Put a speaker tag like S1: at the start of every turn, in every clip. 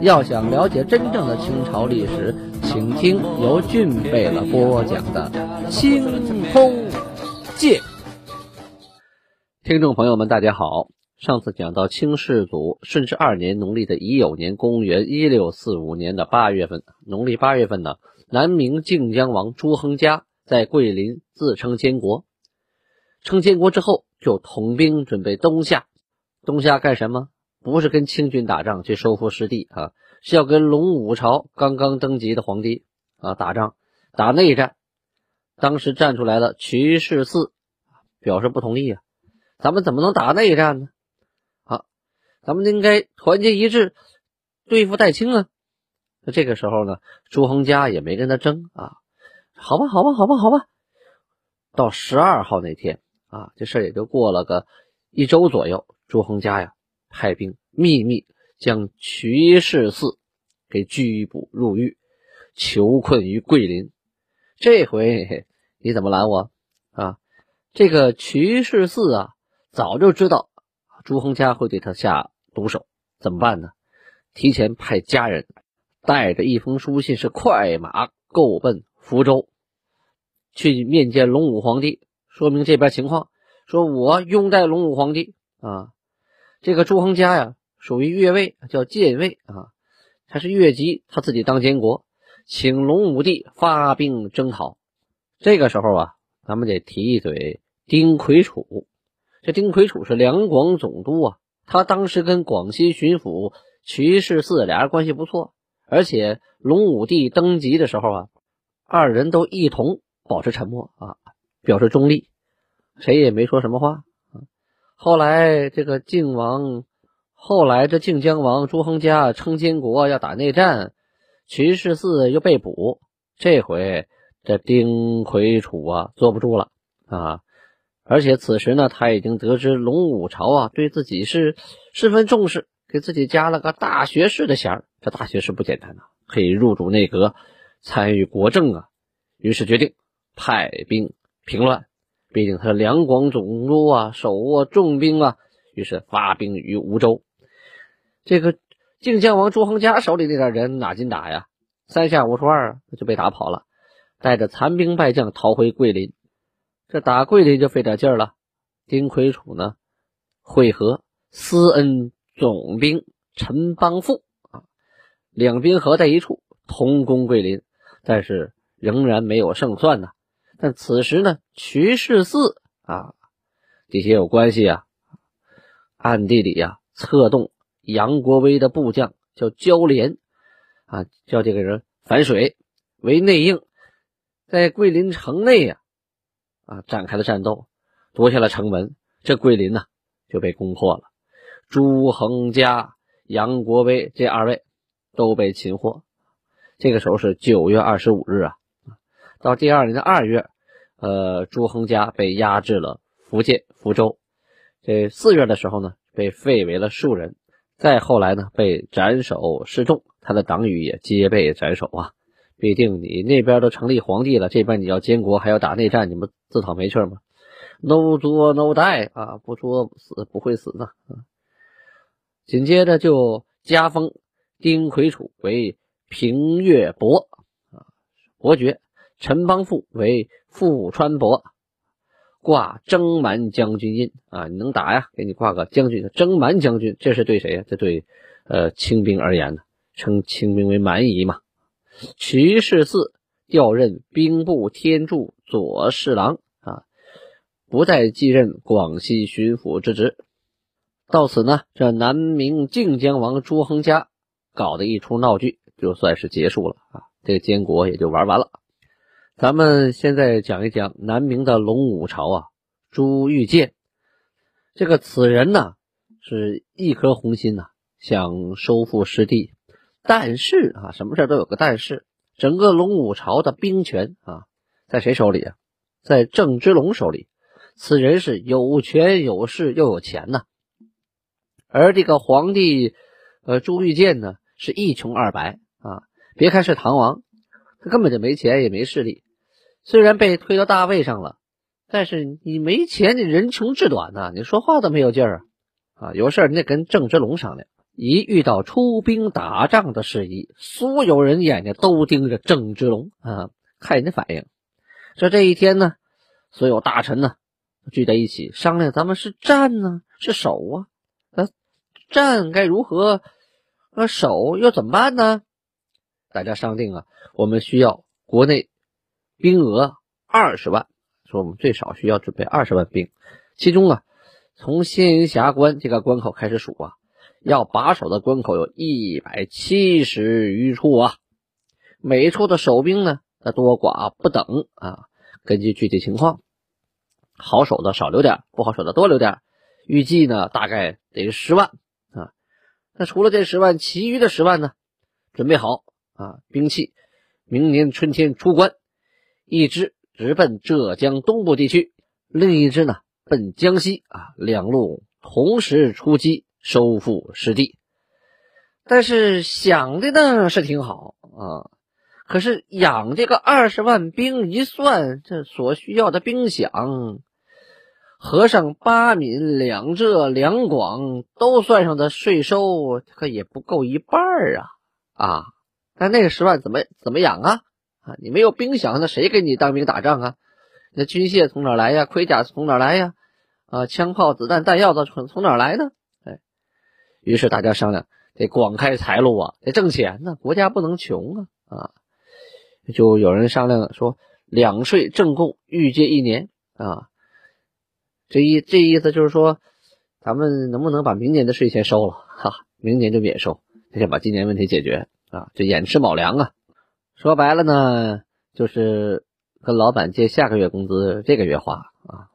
S1: 要想了解真正的清朝历史，请听由俊贝勒播讲的《清空界》。听众朋友们，大家好。上次讲到清世祖顺治二年农历的乙酉年，公元一六四五年的八月份，农历八月份呢，南明靖江王朱亨嘉在桂林自称监国。称监国之后，就统兵准备东下。东下干什么？不是跟清军打仗去收复失地啊，是要跟龙武朝刚刚登基的皇帝啊打仗，打内战。当时站出来了瞿世嗣，表示不同意啊，咱们怎么能打内战呢？好，咱们应该团结一致对付戴清啊。那这个时候呢，朱亨嘉也没跟他争啊，好吧，好吧，好吧，好吧。到十二号那天啊，这事也就过了个一周左右，朱亨嘉呀。派兵秘密将瞿氏嗣给拘捕入狱，囚困于桂林。这回你怎么拦我啊？这个瞿氏嗣啊，早就知道朱亨嘉会对他下毒手，怎么办呢？提前派家人带着一封书信，是快马够奔福州，去面见龙武皇帝，说明这边情况，说我拥戴龙武皇帝啊。这个朱亨嘉呀，属于越位，叫建位啊，他是越级，他自己当监国，请隆武帝发兵征讨。这个时候啊，咱们得提一嘴丁魁楚。这丁魁楚是两广总督啊，他当时跟广西巡抚瞿世嗣俩人关系不错，而且隆武帝登基的时候啊，二人都一同保持沉默啊，表示中立，谁也没说什么话。后来这个靖王，后来这靖江王朱亨嘉称监国要打内战，瞿世嗣又被捕，这回这丁魁楚啊坐不住了啊！而且此时呢，他已经得知龙武朝啊对自己是十分重视，给自己加了个大学士的衔，这大学士不简单呐，可以入主内阁，参与国政啊。于是决定派兵平乱。毕竟他是两广总督啊，手握重兵啊，于是发兵于梧州。这个靖江王朱亨嘉手里那点人哪经打呀？三下五除二就被打跑了，带着残兵败将逃回桂林。这打桂林就费点劲儿了。丁魁楚呢，会合思恩总兵陈邦富啊，两兵合在一处，同攻桂林，但是仍然没有胜算呢。但此时呢，瞿世嗣啊，这些有关系啊，暗地里呀策动杨国威的部将叫焦连啊，叫这个人反水为内应，在桂林城内呀啊展开了战斗，夺下了城门，这桂林呢就被攻破了。朱恒嘉、杨国威这二位都被擒获。这个时候是九月二十五日啊。到第二年的二月，呃，朱亨嘉被押至了福建福州。这四月的时候呢，被废为了庶人。再后来呢，被斩首示众，他的党羽也皆被斩首啊。毕竟你那边都成立皇帝了，这边你要监国还要打内战，你们自讨没趣吗？No 作 No die 啊，不作死不会死呢。紧接着就加封丁魁楚为平越伯啊，伯爵。陈邦富为富川伯，挂征蛮将军印啊，你能打呀？给你挂个将军，征蛮将军，这是对谁呀？这对呃清兵而言呢，称清兵为蛮夷嘛。瞿世嗣调任兵部天柱左侍郎啊，不再继任广西巡抚之职。到此呢，这南明靖江王朱亨嘉搞的一出闹剧就算是结束了啊，这个监国也就玩完了。咱们现在讲一讲南明的隆武朝啊，朱玉建这个此人呢，是一颗红心呐，想收复失地，但是啊，什么事都有个但是，整个龙武朝的兵权啊，在谁手里啊？在郑芝龙手里。此人是有权有势又有钱呐。而这个皇帝，呃，朱玉建呢，是一穷二白啊。别看是唐王，他根本就没钱也没势力。虽然被推到大位上了，但是你没钱，你人穷志短呐，你说话都没有劲儿啊！啊，有事你得跟郑芝龙商量。一遇到出兵打仗的事宜，所有人眼睛都盯着郑芝龙啊，看人家反应。这这一天呢，所有大臣呢聚在一起商量，咱们是战呢，是守啊？啊，战该如何？那守又怎么办呢？大家商定啊，我们需要国内。兵额二十万，说我们最少需要准备二十万兵，其中啊，从仙云峡关这个关口开始数啊，要把守的关口有一百七十余处啊，每一处的守兵呢，那多寡不等啊，根据具体情况，好守的少留点，不好守的多留点，预计呢大概得十万啊，那除了这十万，其余的十万呢，准备好啊兵器，明年春天出关。一支直奔浙江东部地区，另一支呢奔江西啊，两路同时出击，收复失地。但是想的呢是挺好啊，可是养这个二十万兵一算，这所需要的兵饷，合上八闽、两浙、两广都算上的税收，可也不够一半啊啊！那那个十万怎么怎么养啊？啊，你没有兵饷，那谁给你当兵打仗啊？那军械从哪来呀？盔甲从哪来呀？啊，枪炮、子弹、弹药都从从哪来呢？哎，于是大家商量，得广开财路啊，得挣钱呢。国家不能穷啊！啊，就有人商量说，两税正贡预借一年啊。这一这意思就是说，咱们能不能把明年的税先收了？哈，明年就免收，先把今年问题解决啊，就寅吃卯粮啊。说白了呢，就是跟老板借下个月工资，这个月花啊。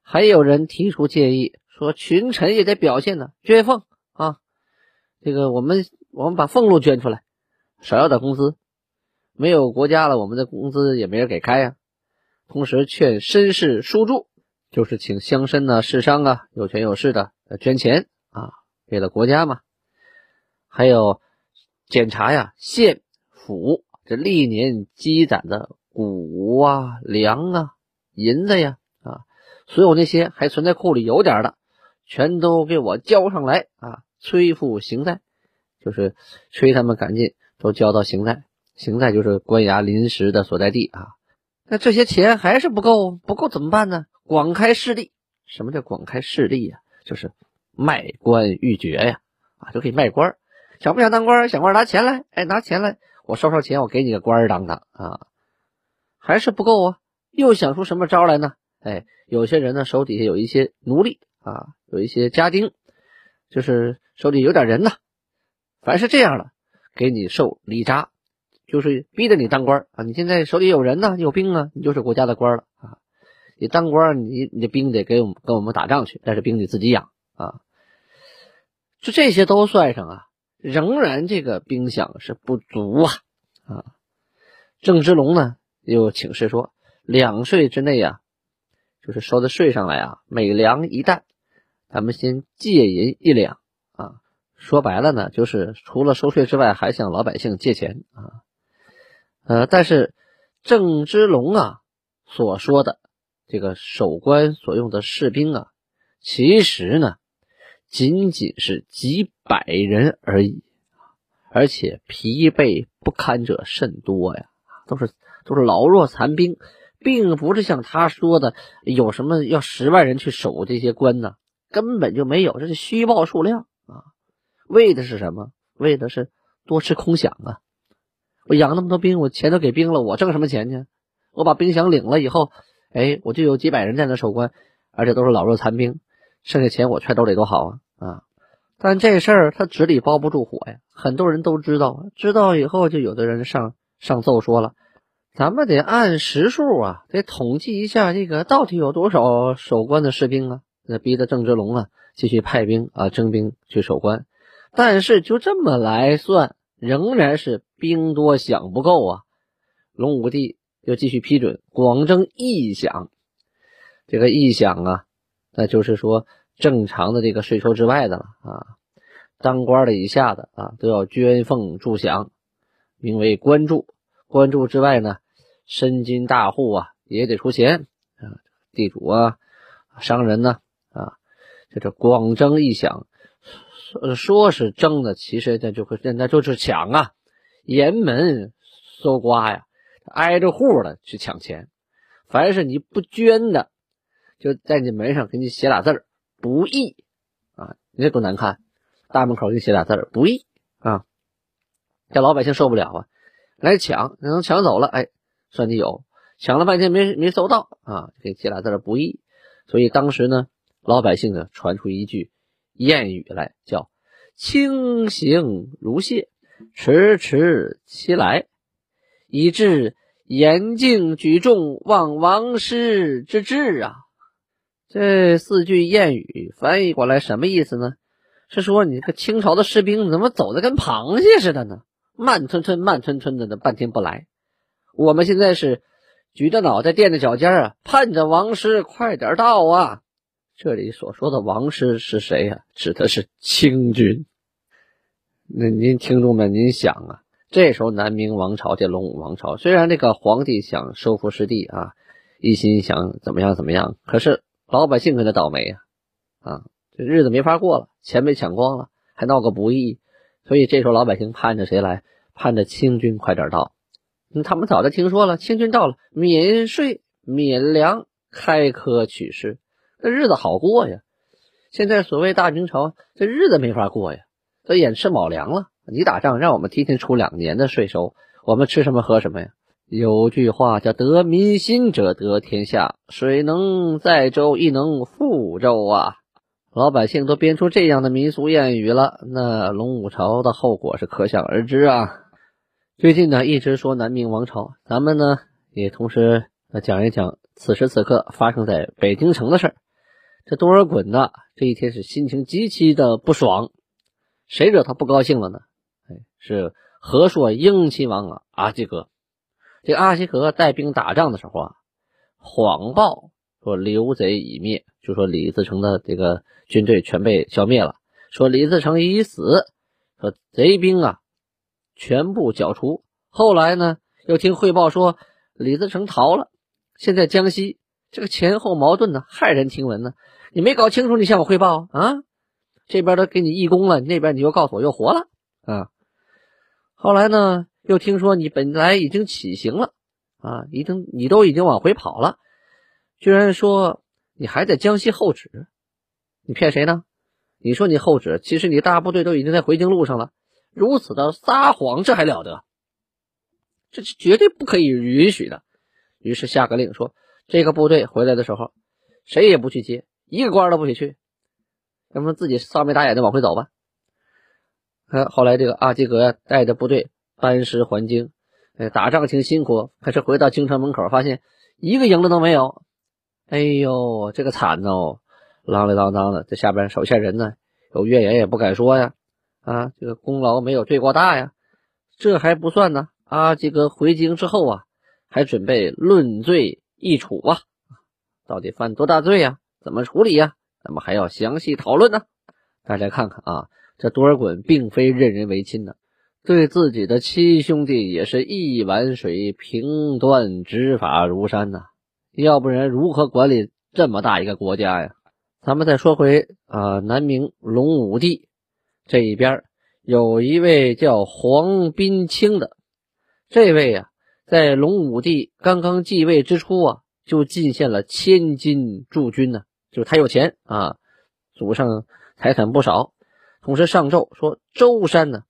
S1: 还有人提出建议说，群臣也得表现呢，捐俸啊。这个我们我们把俸禄捐出来，少要点工资。没有国家了，我们的工资也没人给开呀。同时劝绅士输注，就是请乡绅呢、士商啊，有权有势的捐钱啊，为了国家嘛。还有检查呀，县。府这历年积攒的谷啊、粮啊、银子呀啊，所有那些还存在库里有点的，全都给我交上来啊！催付刑在，就是催他们赶紧都交到刑在。刑在就是官衙临时的所在地啊。那这些钱还是不够，不够怎么办呢？广开势力。什么叫广开势力呀？就是卖官鬻爵呀啊，就可以卖官。想不想当官？想官拿钱来，哎，拿钱来。我收收钱，我给你个官儿当当啊，还是不够啊！又想出什么招来呢？哎，有些人呢手底下有一些奴隶啊，有一些家丁，就是手里有点人呐。凡是这样的，给你受礼扎，就是逼着你当官啊！你现在手里有人呢，有兵啊，你就是国家的官了啊！你当官，你你的兵得给我们跟我们打仗去，但是兵你自己养啊！就这些都算上啊。仍然这个兵饷是不足啊啊！郑芝龙呢又请示说，两税之内啊，就是收的税上来啊，每粮一担，咱们先借银一两啊。说白了呢，就是除了收税之外，还向老百姓借钱啊。呃，但是郑芝龙啊所说的这个守关所用的士兵啊，其实呢。仅仅是几百人而已，而且疲惫不堪者甚多呀，都是都是老弱残兵，并不是像他说的有什么要十万人去守这些关呢，根本就没有，这是虚报数量啊！为的是什么？为的是多吃空饷啊！我养那么多兵，我钱都给兵了，我挣什么钱去？我把兵饷领了以后，哎，我就有几百人在那守关，而且都是老弱残兵。剩下钱我揣兜里多好啊啊！但这事儿他纸里包不住火呀，很多人都知道，知道以后就有的人上上奏说了，咱们得按实数啊，得统计一下这个到底有多少守关的士兵啊，那逼得郑芝龙啊继续派兵啊征兵去守关。但是就这么来算仍然是兵多饷不够啊。隆武帝又继续批准广征义饷，这个义饷啊，那就是说正常的这个税收之外的了啊。当官的以下的啊，都要捐俸助饷，名为官助。官助之外呢，身金大户啊也得出钱啊，地主啊、商人呢啊，这个广征一饷，说说是征的，其实那就会那就是抢啊，沿门搜刮呀。挨着户的去抢钱，凡是你不捐的，就在你门上给你写俩字儿“不易”啊！你这多难看，大门口给你写俩字儿“不易”啊！这老百姓受不了啊，来抢，能抢走了，哎，算你有；抢了半天没没搜到啊，给写俩字儿“不易”。所以当时呢，老百姓呢传出一句谚语来，叫“轻行如谢，迟迟其来”。以致严敬举重，忘王师之志啊！这四句谚语翻译过来什么意思呢？是说你这个清朝的士兵怎么走的跟螃蟹似的呢？慢吞吞、慢吞吞的，呢半天不来。我们现在是举着脑袋、垫着脚尖啊，盼着王师快点到啊！这里所说的王师是谁呀？指的是清军。那您听众们，您想啊？这时候，南明王朝这隆武王朝，虽然这个皇帝想收复失地啊，一心想怎么样怎么样，可是老百姓跟他倒霉呀，啊，这日子没法过了，钱被抢光了，还闹个不义，所以这时候老百姓盼着谁来？盼着清军快点到。他们早就听说了，清军到了，免税免粮，开科取士，那日子好过呀。现在所谓大明朝，这日子没法过呀，都眼吃卯粮了。你打仗让我们提前出两年的税收，我们吃什么喝什么呀？有句话叫“得民心者得天下”，水能载舟，亦能覆舟啊！老百姓都编出这样的民俗谚语了，那龙武朝的后果是可想而知啊！最近呢，一直说南明王朝，咱们呢也同时讲一讲此时此刻发生在北京城的事儿。这多尔衮呢，这一天是心情极其的不爽，谁惹他不高兴了呢？是和硕英亲王啊，阿济格。这阿济格带兵打仗的时候啊，谎报说刘贼已灭，就说李自成的这个军队全被消灭了，说李自成已死，说贼兵啊全部剿除。后来呢，又听汇报说李自成逃了，现在江西这个前后矛盾呢，骇人听闻呢。你没搞清楚，你向我汇报啊？这边都给你义工了，那边你又告诉我又活了啊？后来呢，又听说你本来已经起行了，啊，已经你都已经往回跑了，居然说你还在江西候旨，你骗谁呢？你说你候旨，其实你大部队都已经在回京路上了，如此的撒谎，这还了得？这是绝对不可以允许的。于是下个令说，这个部队回来的时候，谁也不去接，一个官都不许去，让他自己扫眉打眼的往回走吧。后来这个阿基格，带着部队班师还京，哎，打仗挺辛苦。可是回到京城门口，发现一个营子都没有。哎呦，这个惨哦，啷里啷当的。这下边手下人呢，有怨言也不敢说呀。啊，这个功劳没有罪过大呀。这还不算呢，阿济格回京之后啊，还准备论罪议处啊。到底犯多大罪呀？怎么处理呀？咱们还要详细讨论呢。大家看看啊。这多尔衮并非任人唯亲的，对自己的亲兄弟也是一碗水平端，执法如山呐。要不然如何管理这么大一个国家呀？咱们再说回啊，南明隆武帝这一边有一位叫黄宾清的，这位啊，在隆武帝刚刚继位之初啊，就进献了千金驻军呢，就是他有钱啊，祖上财产不少。同时上奏说，舟山呢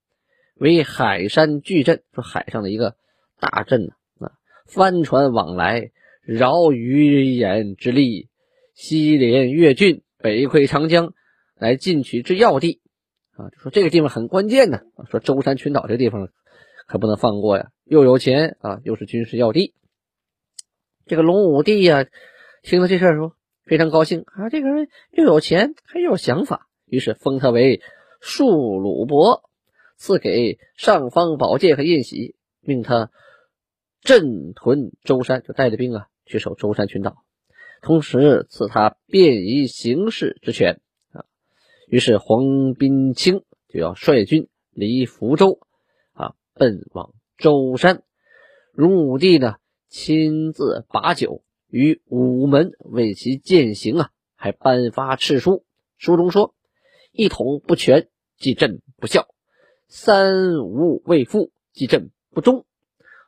S1: 为海山巨镇，说海上的一个大镇呢，啊，帆船往来，饶鱼眼之力，西连越郡，北窥长江，来进取之要地啊。就说这个地方很关键呢，说舟山群岛这个地方可不能放过呀，又有钱啊，又是军事要地。这个龙武帝呀，听了这事儿说非常高兴啊，这个人又有钱，还有想法，于是封他为。庶鲁伯，赐给尚方宝剑和宴玺，命他镇屯舟山，就带着兵啊去守舟山群岛，同时赐他便宜行事之权啊。于是黄宾清就要率军离福州啊，奔往舟山。隆武帝呢亲自把酒于午门为其饯行啊，还颁发敕书，书中说：“一统不全，即朕不孝；三无未复，即朕不忠。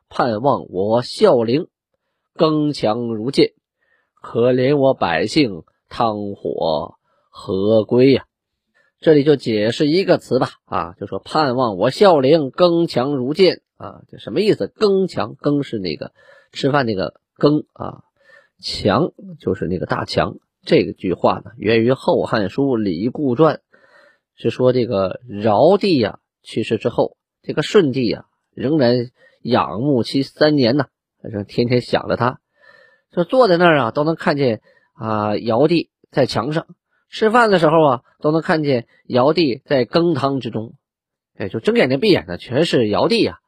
S1: 盼望我孝陵，更强如剑。可怜我百姓，汤火何归呀？”这里就解释一个词吧，啊，就说盼望我孝陵，更强如剑。啊，这什么意思？羹强，更是那个吃饭那个羹啊，强就是那个大强。这个句话呢，源于《后汉书·李固传》，是说这个尧帝呀去世之后，这个舜帝呀仍然仰慕其三年呢，反正天天想着他，就坐在那儿啊，都能看见啊尧帝在墙上吃饭的时候啊，都能看见尧帝在羹汤之中，哎，就睁眼睛闭眼的全是尧帝呀。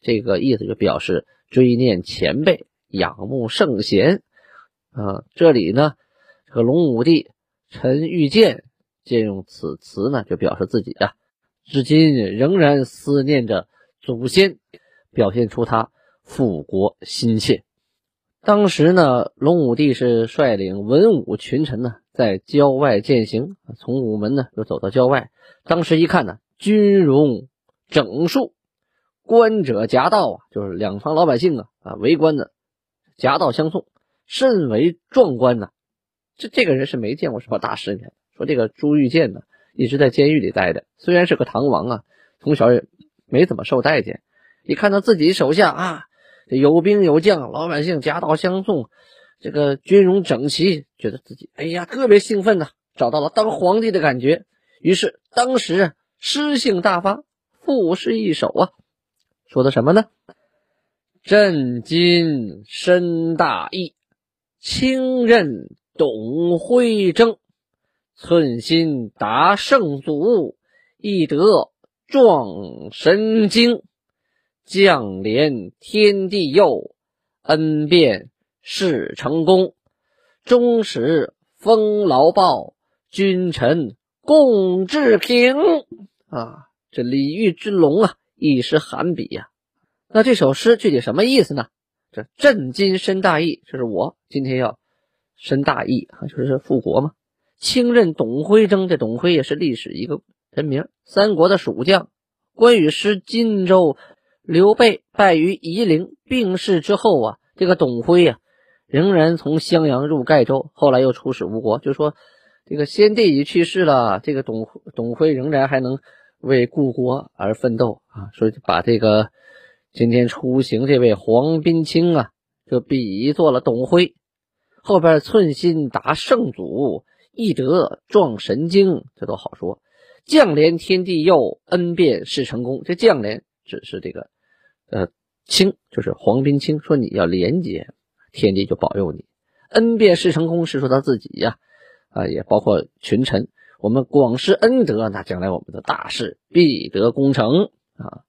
S1: 这个意思就表示追念前辈、仰慕圣贤啊。这里呢，这个隆武帝陈玉建借用此词呢，就表示自己啊，至今仍然思念着祖先，表现出他复国心切。当时呢，隆武帝是率领文武群臣呢，在郊外践行，从午门呢又走到郊外。当时一看呢，军容整肃。官者夹道啊，就是两方老百姓啊啊围观的，夹道相送，甚为壮观呐。这这个人是没见过什么大世面。说这个朱玉建呢，一直在监狱里待着，虽然是个唐王啊，从小也没怎么受待见。一看到自己手下啊，有兵有将，老百姓夹道相送，这个军容整齐，觉得自己哎呀特别兴奋呐，找到了当皇帝的感觉。于是当时诗兴大发，赋诗一首啊。说的什么呢？朕今身大义，清任董辉征，寸心达圣祖，义德壮神经。将连天地佑，恩变事成功。终使封劳报，君臣共治平。啊，这李煜之龙啊！一时寒笔呀，那这首诗具体什么意思呢？这朕今身大义，这是我今天要深大义啊，就是复国嘛。清任董辉征，这董辉也是历史一个人名，三国的蜀将。关羽失荆州，刘备败于夷陵，病逝之后啊，这个董辉呀，仍然从襄阳入盖州，后来又出使吴国。就说这个先帝已去世了，这个董董辉仍然还能。为故国而奋斗啊，所以把这个今天出行这位黄宾清啊，就比作了董辉。后边寸心达圣祖，义德壮神经，这都好说。将连天地佑，恩变事成功。这将连只是这个呃清，就是黄宾清，说你要廉洁，天地就保佑你。恩变事成功是说他自己呀，啊，也包括群臣。我们广施恩德，那将来我们的大事必得功成啊！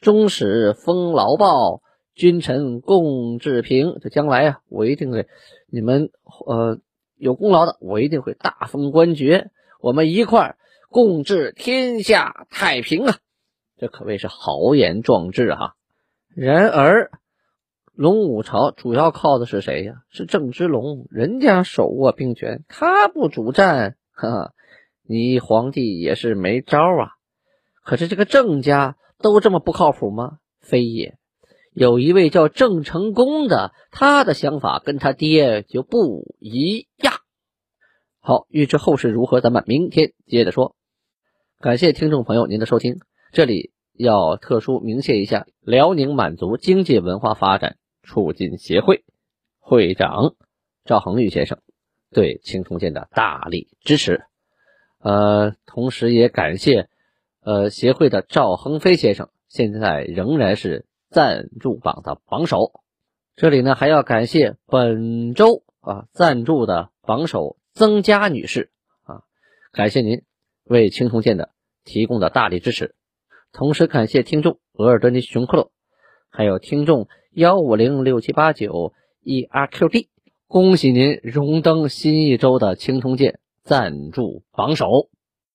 S1: 终始封劳报，君臣共治平。这将来啊，我一定会你们呃有功劳的，我一定会大封官爵，我们一块共治天下太平啊！这可谓是豪言壮志哈。然而，龙武朝主要靠的是谁呀？是郑芝龙，人家手握兵权，他不主战。哈哈，你皇帝也是没招啊！可是这个郑家都这么不靠谱吗？非也，有一位叫郑成功的，他的想法跟他爹就不一样。好，预知后事如何，咱们明天接着说。感谢听众朋友您的收听，这里要特殊鸣谢一下辽宁满族经济文化发展促进协会会长赵恒玉先生。对青铜剑的大力支持，呃，同时也感谢呃协会的赵恒飞先生，现在仍然是赞助榜的榜首。这里呢还要感谢本周啊赞助的榜首曾佳女士啊，感谢您为青铜剑的提供的大力支持。同时感谢听众额尔德尼熊克洛，还有听众幺五零六七八九 e r q d，恭喜您荣登新一周的青铜剑赞助榜首。